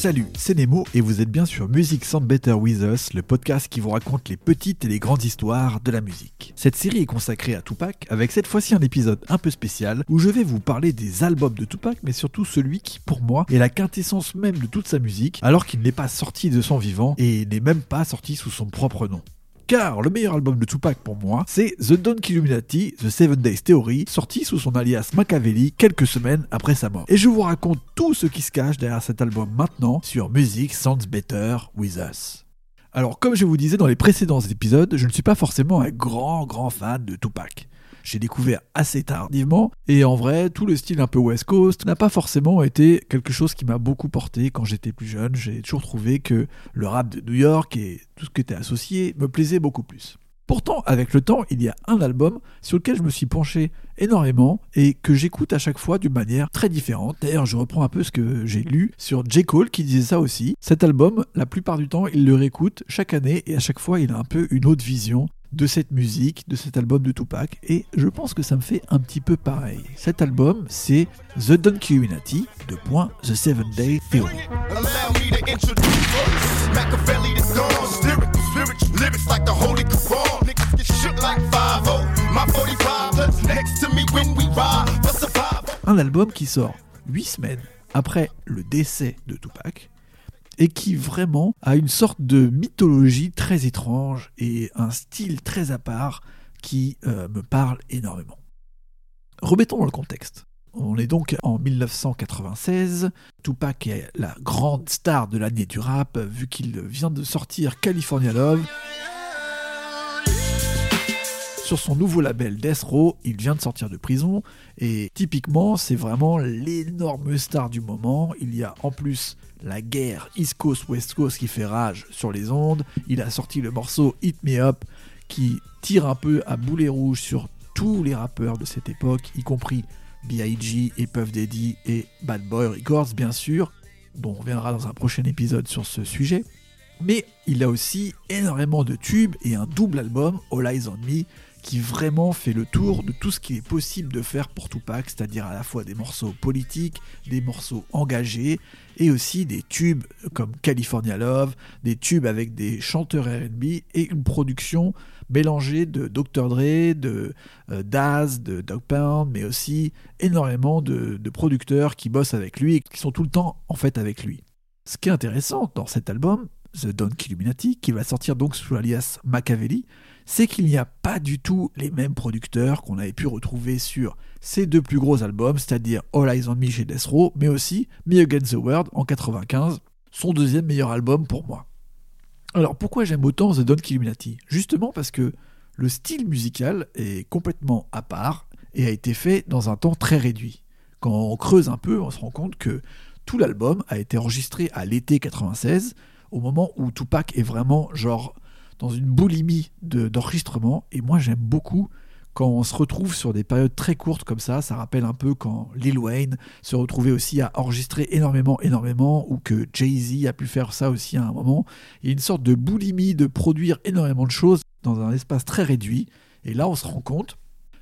Salut, c'est Nemo et vous êtes bien sur Music Sound Better With Us, le podcast qui vous raconte les petites et les grandes histoires de la musique. Cette série est consacrée à Tupac avec cette fois-ci un épisode un peu spécial où je vais vous parler des albums de Tupac mais surtout celui qui pour moi est la quintessence même de toute sa musique alors qu'il n'est pas sorti de son vivant et n'est même pas sorti sous son propre nom car le meilleur album de Tupac pour moi, c'est The Donkey Illuminati, The Seven Days Theory, sorti sous son alias Machiavelli quelques semaines après sa mort. Et je vous raconte tout ce qui se cache derrière cet album maintenant sur Music Sounds Better With Us. Alors comme je vous disais dans les précédents épisodes, je ne suis pas forcément un grand grand fan de Tupac j'ai découvert assez tardivement. Et en vrai, tout le style un peu West Coast n'a pas forcément été quelque chose qui m'a beaucoup porté quand j'étais plus jeune. J'ai toujours trouvé que le rap de New York et tout ce qui était associé me plaisait beaucoup plus. Pourtant, avec le temps, il y a un album sur lequel je me suis penché énormément et que j'écoute à chaque fois d'une manière très différente. D'ailleurs, je reprends un peu ce que j'ai lu sur J. Cole qui disait ça aussi. Cet album, la plupart du temps, il le réécoute chaque année et à chaque fois, il a un peu une autre vision de cette musique, de cet album de Tupac, et je pense que ça me fait un petit peu pareil. Cet album, c'est The Donkey Illuminati, de point The Seven Day Theory. Un album qui sort 8 semaines après le décès de Tupac, et qui vraiment a une sorte de mythologie très étrange et un style très à part qui euh, me parle énormément. Remettons dans le contexte. On est donc en 1996. Tupac est la grande star de l'année du rap, vu qu'il vient de sortir California Love. Sur son nouveau label Death Row, il vient de sortir de prison et typiquement c'est vraiment l'énorme star du moment. Il y a en plus la guerre East Coast West Coast qui fait rage sur les ondes. Il a sorti le morceau Hit Me Up qui tire un peu à boulet rouge sur tous les rappeurs de cette époque, y compris B.I.G. et Puff Daddy et Bad Boy Records bien sûr, dont on reviendra dans un prochain épisode sur ce sujet. Mais il a aussi énormément de tubes et un double album, All Eyes on Me, qui vraiment fait le tour de tout ce qu'il est possible de faire pour Tupac, c'est-à-dire à la fois des morceaux politiques, des morceaux engagés, et aussi des tubes comme California Love, des tubes avec des chanteurs RB, et une production mélangée de Dr. Dre, de euh, Daz, de Dog Pound, mais aussi énormément de, producteurs qui bossent avec lui et qui sont tout le temps en fait avec lui. Ce qui est intéressant dans cet album, The Donkey Illuminati, qui va sortir donc sous l'alias Machiavelli, c'est qu'il n'y a pas du tout les mêmes producteurs qu'on avait pu retrouver sur ces deux plus gros albums, c'est-à-dire All Eyes on Me chez Death Row, mais aussi Me Against the World en 95, son deuxième meilleur album pour moi. Alors pourquoi j'aime autant The Donkey Illuminati Justement parce que le style musical est complètement à part et a été fait dans un temps très réduit. Quand on creuse un peu, on se rend compte que tout l'album a été enregistré à l'été 96, au moment où Tupac est vraiment genre dans une boulimie d'enregistrement. et moi, j'aime beaucoup quand on se retrouve sur des périodes très courtes comme ça. Ça rappelle un peu quand Lil Wayne se retrouvait aussi à enregistrer énormément, énormément, ou que Jay-Z a pu faire ça aussi à un moment. Il y a une sorte de boulimie de produire énormément de choses dans un espace très réduit. Et là, on se rend compte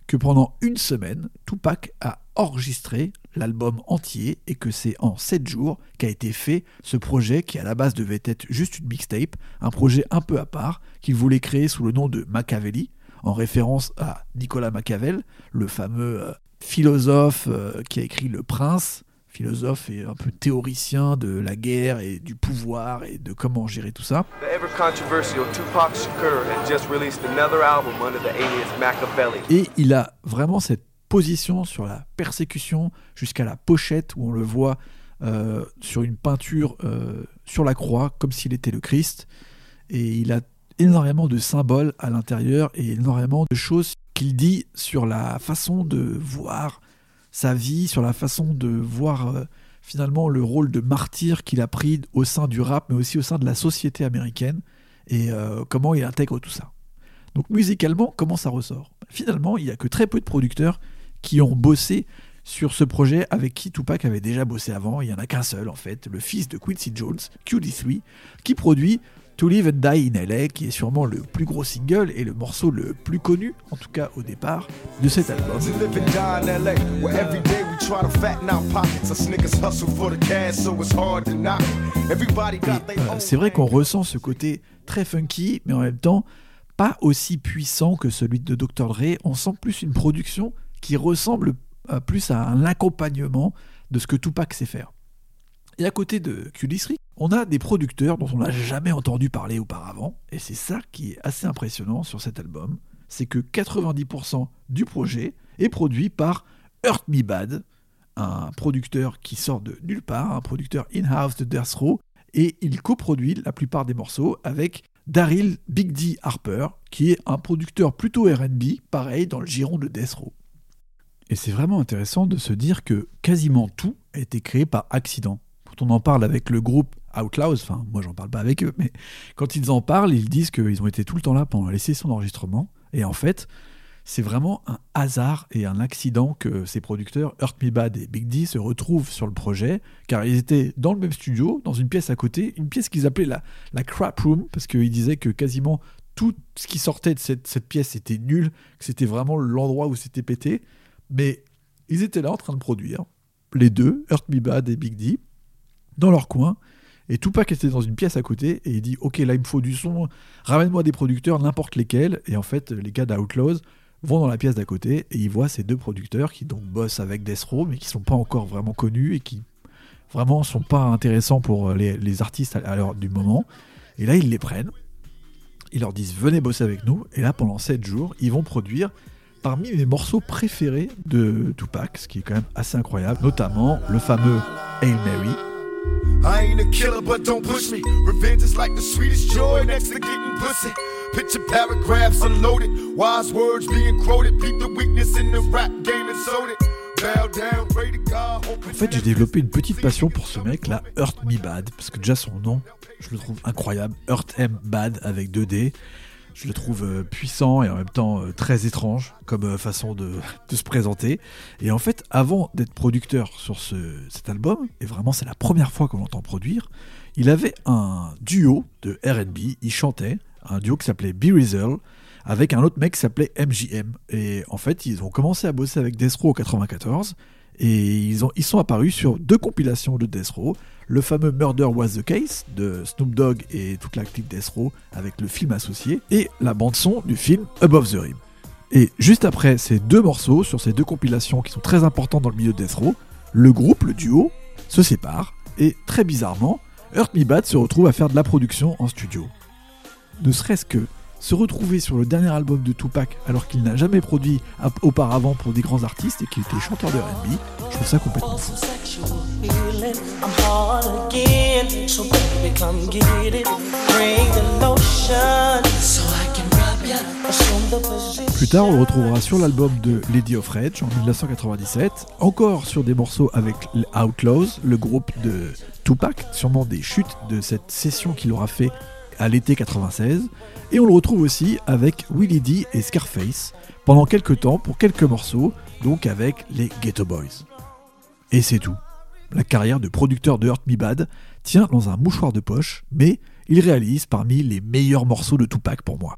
que pendant une semaine, Tupac a enregistré l'album entier et que c'est en 7 jours qu'a été fait ce projet qui à la base devait être juste une mixtape, un projet un peu à part qu'il voulait créer sous le nom de Machiavelli, en référence à Nicolas Machiavel, le fameux euh, philosophe euh, qui a écrit Le Prince, philosophe et un peu théoricien de la guerre et du pouvoir et de comment gérer tout ça. Et il a vraiment cette position sur la persécution jusqu'à la pochette où on le voit euh, sur une peinture euh, sur la croix comme s'il était le Christ. Et il a énormément de symboles à l'intérieur et énormément de choses qu'il dit sur la façon de voir sa vie, sur la façon de voir euh, finalement le rôle de martyr qu'il a pris au sein du rap, mais aussi au sein de la société américaine, et comment il intègre tout ça. Donc musicalement, comment ça ressort? Finalement, il n'y a que très peu de producteurs qui ont bossé sur ce projet avec qui Tupac avait déjà bossé avant. Il n'y en a qu'un seul en fait, le fils de Quincy Jones, QD3, qui produit To Live and Die in LA, qui est sûrement le plus gros single et le morceau le plus connu, en tout cas au départ, de cet album. c'est vrai qu'on ressent ce côté très funky, mais en même temps pas aussi puissant que celui de Dr. Dre. On sent plus une production qui ressemble euh, plus à un accompagnement de ce que Tupac sait faire. Et à côté de q on a des producteurs dont on n'a jamais entendu parler auparavant, et c'est ça qui est assez impressionnant sur cet album, c'est que 90% du projet est produit par Hurt Me Bad, un producteur qui sort de nulle part, un producteur in-house de Death Row, et il coproduit la plupart des morceaux avec Daryl Big D Harper, qui est un producteur plutôt RB, pareil dans le giron de Death Row. Et c'est vraiment intéressant de se dire que quasiment tout a été créé par accident. Quand on en parle avec le groupe Outlaws, enfin moi j'en parle pas avec eux, mais quand ils en parlent, ils disent qu'ils ont été tout le temps là pendant les sessions d'enregistrement. Et en fait, c'est vraiment un hasard et un accident que ces producteurs, Hurt Me Bad et Big D, se retrouvent sur le projet, car ils étaient dans le même studio, dans une pièce à côté, une pièce qu'ils appelaient la, la crap room, parce qu'ils disaient que quasiment tout ce qui sortait de cette, cette pièce était nul, que c'était vraiment l'endroit où c'était pété, mais ils étaient là en train de produire, les deux, Hurt Me Bad et Big D, dans leur coin, et Tupac était dans une pièce à côté et il dit Ok, là il me faut du son, ramène-moi des producteurs, n'importe lesquels. Et en fait, les gars d'Outlaws vont dans la pièce d'à côté et ils voient ces deux producteurs qui donc bossent avec Death Row mais qui sont pas encore vraiment connus et qui vraiment sont pas intéressants pour les, artistes à l'heure du moment. Et là ils les prennent, ils leur disent venez bosser avec nous et là pendant 7 jours ils vont produire parmi mes morceaux préférés de Tupac, ce qui est quand même assez incroyable, notamment le fameux Hail Mary. I ain't a killer, but don't push me. Revenge is like the sweetest joy next to getting pussy. Picture paragraphs unloaded, wise words being quoted. Beat the weakness in the rap game and sold it. En fait, j'ai développé une petite passion pour ce mec là, Hurt Me Bad, parce que déjà son nom, je le trouve incroyable. Hurt M Bad avec 2 D. Je le trouve euh, puissant et en même temps euh, très étrange comme euh, façon de, se présenter. Et en fait, avant d'être producteur sur cet album, et vraiment c'est la première fois qu'on l'entend produire, il avait un duo de RB, il chantait, un duo qui s'appelait Be Reasonable avec un autre mec qui s'appelait MGM. Et en fait, ils ont commencé à bosser avec Death Row en 94 et ils, ont, sont apparus sur deux compilations de Death Row. Le fameux Murder Was the Case de Snoop Dogg et toute la clique Death Row avec le film associé et la bande-son du film Above the Rim. Et juste après ces deux morceaux, sur ces deux compilations qui sont très importants dans le milieu de Death Row, le groupe, le duo, se sépare et très bizarrement, Hurt Me Bad se retrouve à faire de la production en studio. Ne serait-ce que se retrouver sur le dernier album de Tupac alors qu'il n'a jamais produit auparavant pour des grands artistes et qu'il était chanteur de R&B, je trouve ça complètement fou. Plus tard, on le retrouvera sur l'album de Lady of Rage en 1997, encore sur des morceaux avec Outlaws, le groupe de Tupac, sûrement des chutes de cette session qu'il aura fait à l'été 96, et on le retrouve aussi avec Willie D et Scarface pendant quelques temps pour quelques morceaux, donc avec les Ghetto Boys. Et c'est tout. La carrière de producteur de Hurt Me Bad tient dans un mouchoir de poche, mais il réalise parmi les meilleurs morceaux de Tupac pour moi.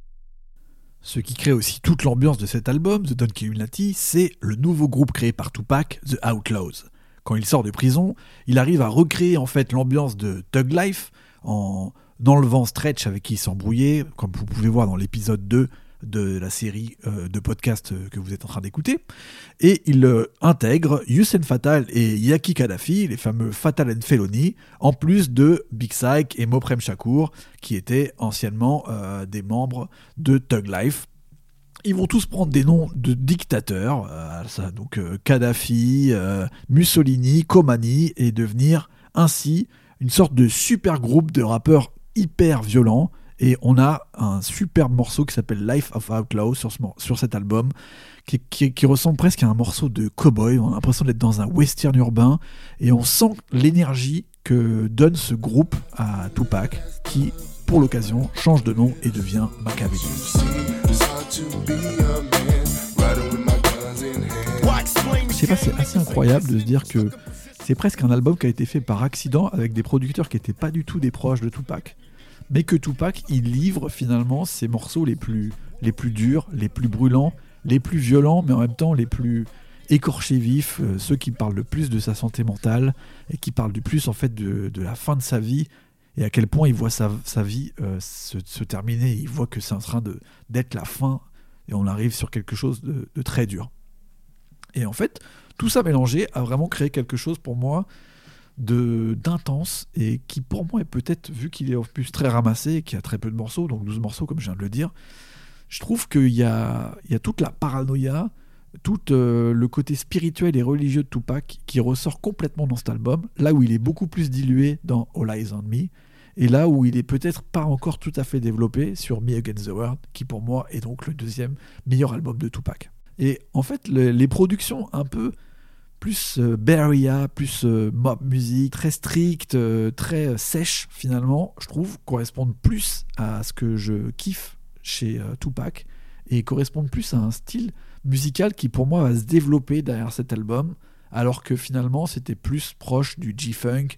Ce qui crée aussi toute l'ambiance de cet album, The Don Illuminati, c'est le nouveau groupe créé par Tupac, The Outlaws. Quand il sort de prison, il arrive à recréer en fait l'ambiance de Thug Life en d'enlevant Stretch avec qui il s'embrouillait, comme vous pouvez voir dans l'épisode 2 de la série euh, de podcasts euh, que vous êtes en train d'écouter. Et il euh, intègre Hussein Fatal et Yaki Kadhafi, les fameux Fatal and Felony, en plus de Big Syke et Moprem Shakur, qui étaient anciennement des membres de Tug Life. Ils vont tous prendre des noms de dictateurs, ça, donc Kadhafi, Mussolini, Komani, et devenir ainsi une sorte de super groupe de rappeurs hyper violent. Et on a un superbe morceau qui s'appelle Life of Outlaw sur, sur cet album, qui, qui, ressemble presque à un morceau de cowboy. On a l'impression d'être dans un western urbain. Et on sent l'énergie que donne ce groupe à Tupac, qui, pour l'occasion, change de nom et devient Machiavelli. Je sais pas, c'est assez incroyable de se dire que c'est presque un album qui a été fait par accident avec des producteurs qui n'étaient pas du tout des proches de Tupac. mais que Tupac, il livre finalement ses morceaux les plus, les plus durs, les plus brûlants, les plus violents, mais en même temps les plus écorchés vifs, euh, ceux qui parlent le plus de sa santé mentale et qui parlent du plus en fait de, la fin de sa vie et à quel point il voit sa, vie euh, se, terminer. Il voit que c'est en train d'être la fin et on arrive sur quelque chose de, de très dur. Et en fait, tout ça mélangé a vraiment créé quelque chose pour moi de d'intense et qui pour moi est peut-être vu qu'il est en plus très ramassé et qu'il y a très peu de morceaux donc 12 morceaux comme je viens de le dire je trouve qu'il y a, il y toute la paranoïa tout euh, le côté spirituel et religieux de Tupac qui ressort complètement dans cet album là où il est beaucoup plus dilué dans All Eyes on Me et là où il est peut-être pas encore tout à fait développé sur Me Against the World qui pour moi est donc le deuxième meilleur album de Tupac. Et en fait les productions un peu plus euh, Beria, plus euh, mob music, très strict, euh, très sèche finalement, je trouve, correspondent plus à ce que je kiffe chez Tupac et correspondent plus à un style musical qui pour moi va se développer derrière cet album, alors que finalement c'était plus proche du G-Funk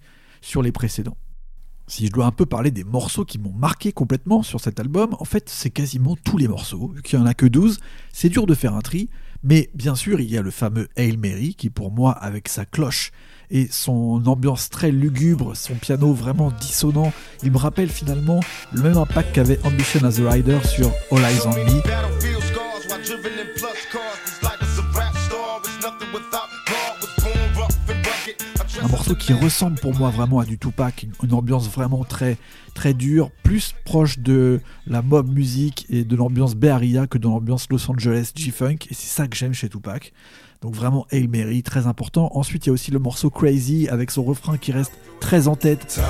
sur les précédents. Si je dois un peu parler des morceaux qui m'ont marqué complètement sur cet album, en fait c'est quasiment tous les morceaux, vu qu'il n'y en a que 12, c'est dur de faire un tri, mais bien sûr, il y a le fameux Hail Mary qui, pour moi, avec sa cloche et son ambiance très lugubre, son piano vraiment dissonant, il me rappelle finalement le même impact qu'avait Ambition as a Rider sur All Eyes on Me. Un morceau qui ressemble pour moi vraiment à du Tupac, une, ambiance vraiment très très dure, plus proche de la mob musique et de l'ambiance Bay Area que de l'ambiance Los Angeles G-Funk, et c'est ça que j'aime chez Tupac. Donc vraiment Hail Mary, très important. Ensuite, il y a aussi le morceau Crazy avec son refrain qui reste très en tête.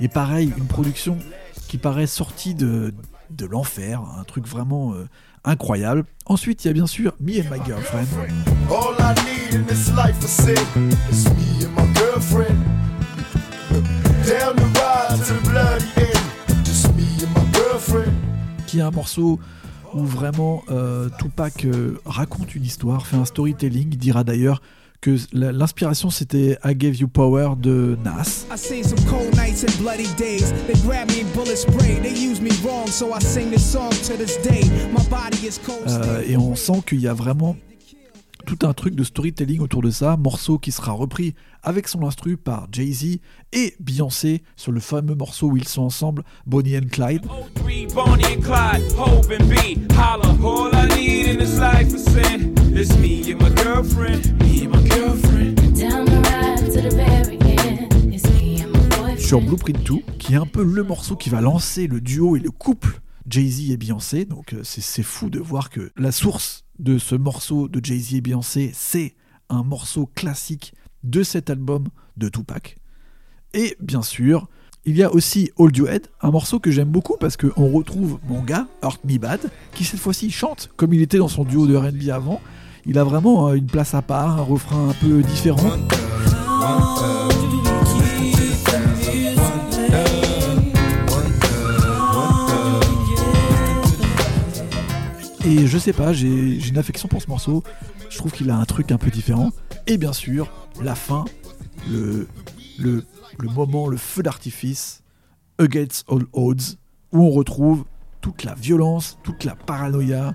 Et pareil, une production qui paraît sorti de, de l'enfer, un truc vraiment euh, incroyable. Ensuite, il y a bien sûr Me and My Girlfriend. Qui est un morceau où vraiment euh, Tupac euh, raconte une histoire, fait un storytelling, il dira d'ailleurs que l'inspiration c'était I Gave You Power de Nas. et on sent qu'il y a vraiment tout un truc de storytelling autour de ça, morceau qui sera repris avec son instru par Jay-Z et Beyoncé sur le fameux morceau où ils sont ensemble, Bonnie and Clyde. Sur Blueprint 2, qui est un peu le morceau qui va lancer le duo et le couple Jay-Z et Beyoncé. Donc euh, c'est fou de voir que la source de ce morceau de Jay-Z et Beyoncé, c'est un morceau classique de cet album de Tupac. Et bien sûr, il y a aussi Hold You Head, un morceau que j'aime beaucoup parce qu'on retrouve mon gars, Hurt Me Bad, qui cette fois-ci chante comme il était dans son duo de RB avant. Il a vraiment euh, une place à part, un refrain un peu différent. Et je sais pas, j'ai une affection pour ce morceau. Je trouve qu'il a un truc un peu différent. Et bien sûr, la fin, le, le, le moment, le feu d'artifice, Against All Odds, où on retrouve toute la violence, toute la paranoïa,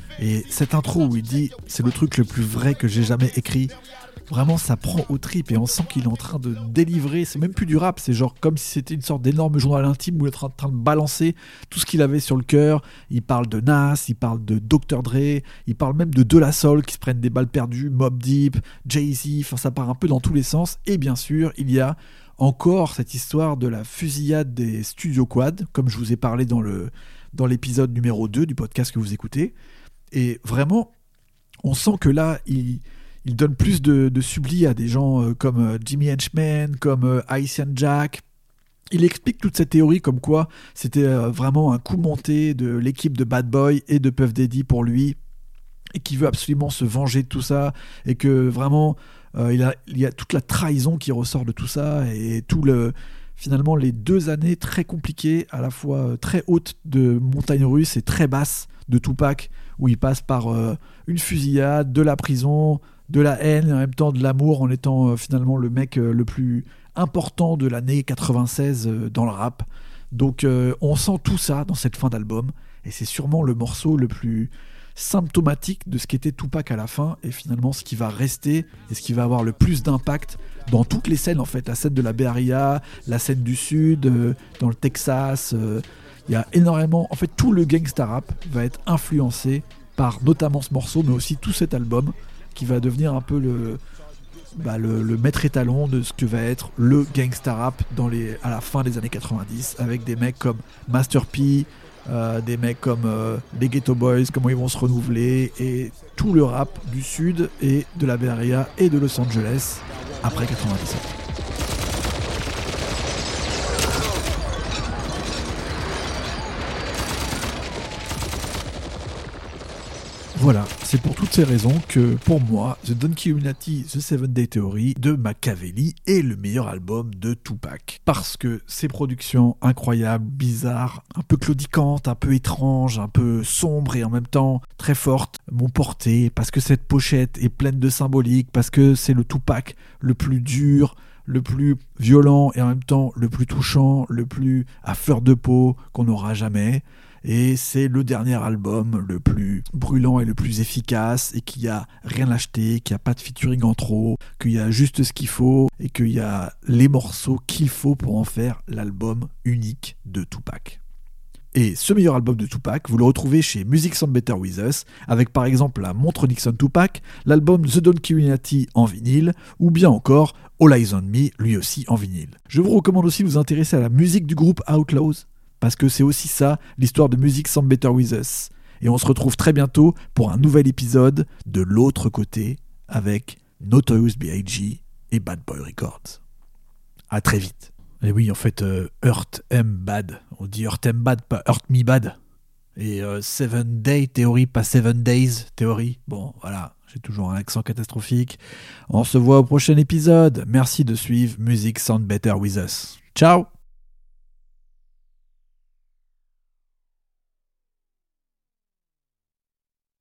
Et cette intro où il dit c'est le truc le plus vrai que j'ai jamais écrit, vraiment ça prend au trip et on sent qu'il est en train de délivrer, c'est même plus du rap, c'est genre comme si c'était une sorte d'énorme journal intime où il est en train de balancer tout ce qu'il avait sur le cœur. Il parle de Nas, il parle de Dr. Dre, il parle même de De La Soul qui se prennent des balles perdues, Mob Deep, Jay-Z, enfin ça part un peu dans tous les sens. Et bien sûr, il y a encore cette histoire de la fusillade des studios quad, comme je vous ai parlé dans dans l'épisode numéro 2 du podcast que vous écoutez. Et vraiment, on sent que là, il, il donne plus de, de à des gens euh, comme euh, Jimmy Henchman, comme euh, Haitian Jack. Il explique toute cette théorie comme quoi c'était vraiment un coup monté de l'équipe de Bad Boy et de Puff Daddy pour lui et qui veut absolument se venger de tout ça et que vraiment il, a, il y a toute la trahison qui ressort de tout ça et tout le finalement les deux années très compliquées à la fois très hautes de montagne russe et très basses de Tupac où il passe par une fusillade, de la prison, de la haine et en même temps de l'amour en étant euh, finalement le mec euh, le plus important de l'année 96 euh, dans le rap. Donc on sent tout ça dans cette fin d'album et c'est sûrement le morceau le plus symptomatique de ce qu'était Tupac à la fin et finalement ce qui va rester et ce qui va avoir le plus d'impact dans toutes les scènes en fait, la scène de la Bay la scène du sud, dans le Texas, il y a énormément, en fait tout le gangsta rap va être influencé par notamment ce morceau mais aussi tout cet album qui va devenir un peu le, bah, maître étalon de ce que va être le gangsta rap à la fin des années 90 avec des mecs comme Master P, euh, des mecs comme euh, les Ghetto Boys, comment ils vont se renouveler et tout le rap du sud et de la Area et de Los Angeles après 97. Voilà, c'est pour toutes ces raisons que, pour moi, The Donkey Illuminati, The Seven Day Theory de Machiavelli est le meilleur album de Tupac. Parce que ses productions incroyables, bizarres, un peu claudicantes, un peu étranges, un peu sombres et en même temps très fortes, m'ont porté, parce que cette pochette est pleine de symbolique, parce que c'est le Tupac le plus dur, le plus violent et en même temps le plus touchant, le plus à fleur de peau qu'on aura jamais et c'est le dernier album le plus brûlant et le plus efficace et qui a rien acheté, qui a pas de featuring en trop, qu'il y a juste ce qu'il faut et qu'il y a les morceaux qu'il faut pour en faire l'album unique de Tupac. Et ce meilleur album de Tupac, vous le retrouvez chez Music Sound Better With Us, avec par exemple la montre Nixon Tupac, l'album The Don Unity en vinyle, ou bien encore All Eyes on Me, lui aussi en vinyle. Je vous recommande aussi de vous intéresser à la musique du groupe Outlaws, parce que c'est aussi ça, l'histoire de musique Some Better With Us. Et on se retrouve très bientôt pour un nouvel épisode de l'autre côté avec Notorious B.I.G. et Bad Boy Records. À très vite. Et oui, en fait, euh, Hurt M Bad. On dit Hurt M Bad, pas Hurt Me Bad. Et euh, Seven Day Theory, pas Seven Days Theory. Bon, voilà, j'ai toujours un accent catastrophique. On se voit au prochain épisode. Merci de suivre Music Sound Better With Us. Ciao